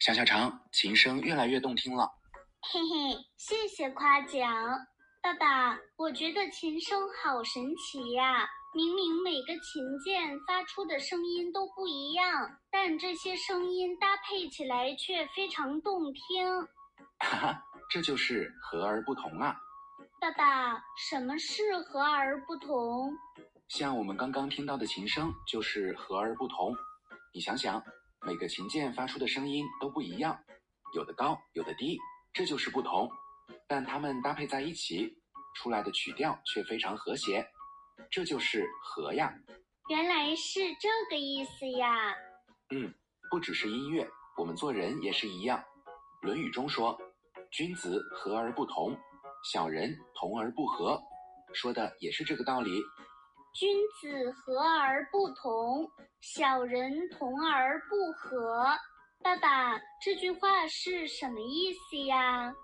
小小肠，琴声越来越动听了。嘿嘿，谢谢夸奖，爸爸。我觉得琴声好神奇呀！明明每个琴键发出的声音都不一样，但这些声音搭配起来却非常动听。哈哈，这就是和而不同啊！爸爸，什么是和而不同？像我们刚刚听到的琴声就是和而不同。你想想，每个琴键发出的声音都不一样，有的高，有的低，这就是不同。但它们搭配在一起，出来的曲调却非常和谐，这就是和呀。原来是这个意思呀。嗯，不只是音乐，我们做人也是一样。《论语》中说：“君子和而不同，小人同而不和。”说的也是这个道理。君子和而不同，小人同而不和。爸爸，这句话是什么意思呀？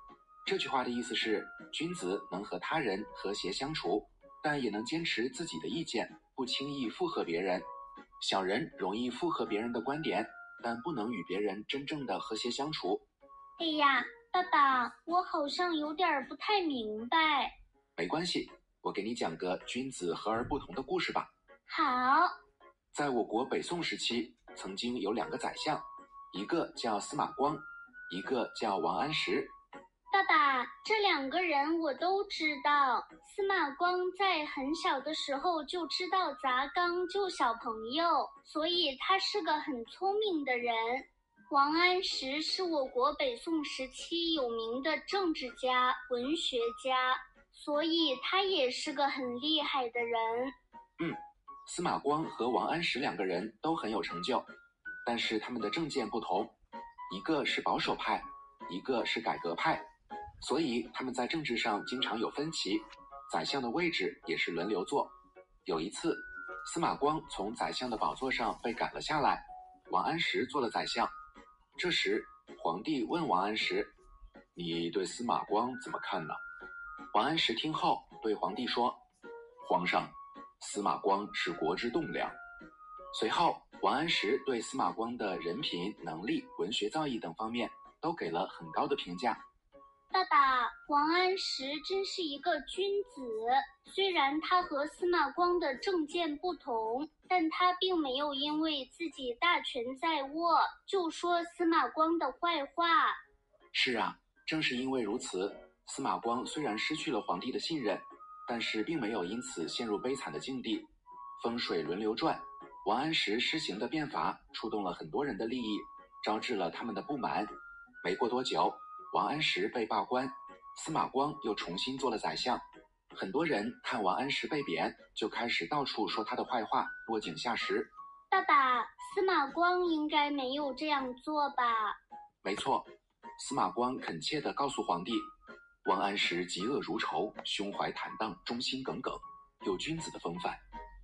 这句话的意思是，君子能和他人和谐相处，但也能坚持自己的意见，不轻易附和别人；小人容易附和别人的观点，但不能与别人真正的和谐相处。哎呀，爸爸，我好像有点不太明白。没关系。我给你讲个君子和而不同的故事吧。好，在我国北宋时期，曾经有两个宰相，一个叫司马光，一个叫王安石。爸爸，这两个人我都知道。司马光在很小的时候就知道砸缸救小朋友，所以他是个很聪明的人。王安石是我国北宋时期有名的政治家、文学家。所以他也是个很厉害的人。嗯，司马光和王安石两个人都很有成就，但是他们的政见不同，一个是保守派，一个是改革派，所以他们在政治上经常有分歧，宰相的位置也是轮流坐。有一次，司马光从宰相的宝座上被赶了下来，王安石做了宰相。这时，皇帝问王安石：“你对司马光怎么看呢？”王安石听后对皇帝说：“皇上，司马光是国之栋梁。”随后，王安石对司马光的人品、能力、文学造诣等方面都给了很高的评价。爸爸，王安石真是一个君子。虽然他和司马光的政见不同，但他并没有因为自己大权在握就说司马光的坏话。是啊，正是因为如此。司马光虽然失去了皇帝的信任，但是并没有因此陷入悲惨的境地。风水轮流转，王安石施行的变法触动了很多人的利益，招致了他们的不满。没过多久，王安石被罢官，司马光又重新做了宰相。很多人看王安石被贬，就开始到处说他的坏话，落井下石。爸爸，司马光应该没有这样做吧？没错，司马光恳切地告诉皇帝。王安石嫉恶如仇，胸怀坦荡，忠心耿耿，有君子的风范，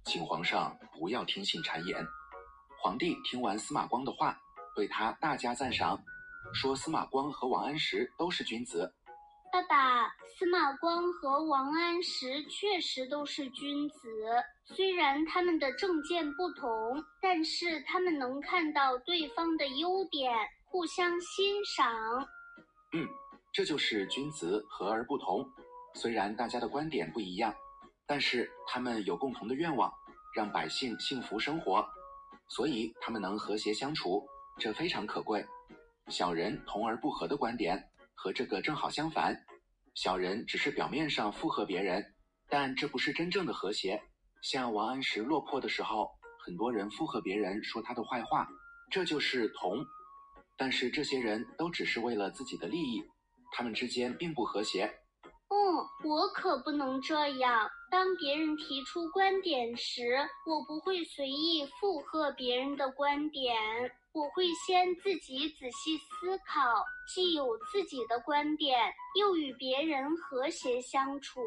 请皇上不要听信谗言。皇帝听完司马光的话，对他大加赞赏，说司马光和王安石都是君子。爸爸，司马光和王安石确实都是君子，虽然他们的政见不同，但是他们能看到对方的优点，互相欣赏。嗯。这就是君子和而不同。虽然大家的观点不一样，但是他们有共同的愿望，让百姓幸福生活，所以他们能和谐相处，这非常可贵。小人同而不和的观点和这个正好相反。小人只是表面上附和别人，但这不是真正的和谐。像王安石落魄的时候，很多人附和别人说他的坏话，这就是同。但是这些人都只是为了自己的利益。他们之间并不和谐。嗯，我可不能这样。当别人提出观点时，我不会随意附和别人的观点，我会先自己仔细思考，既有自己的观点，又与别人和谐相处。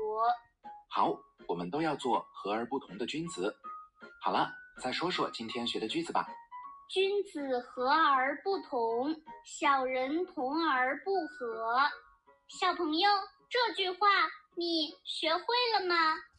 好，我们都要做和而不同的君子。好了，再说说今天学的句子吧。君子和而不同，小人同而不和。小朋友，这句话你学会了吗？